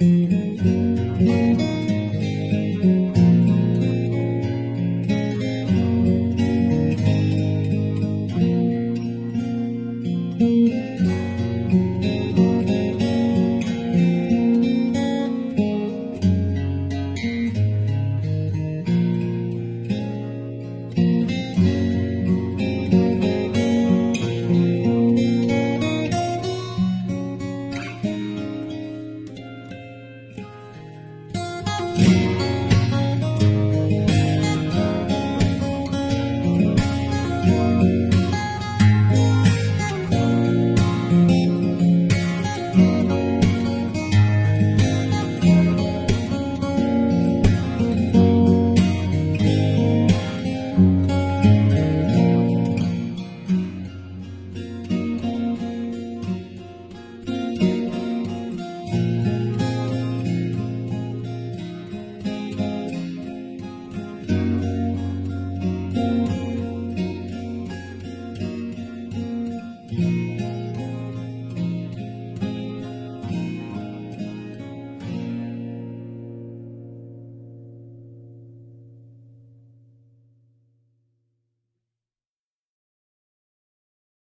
Mm-hmm.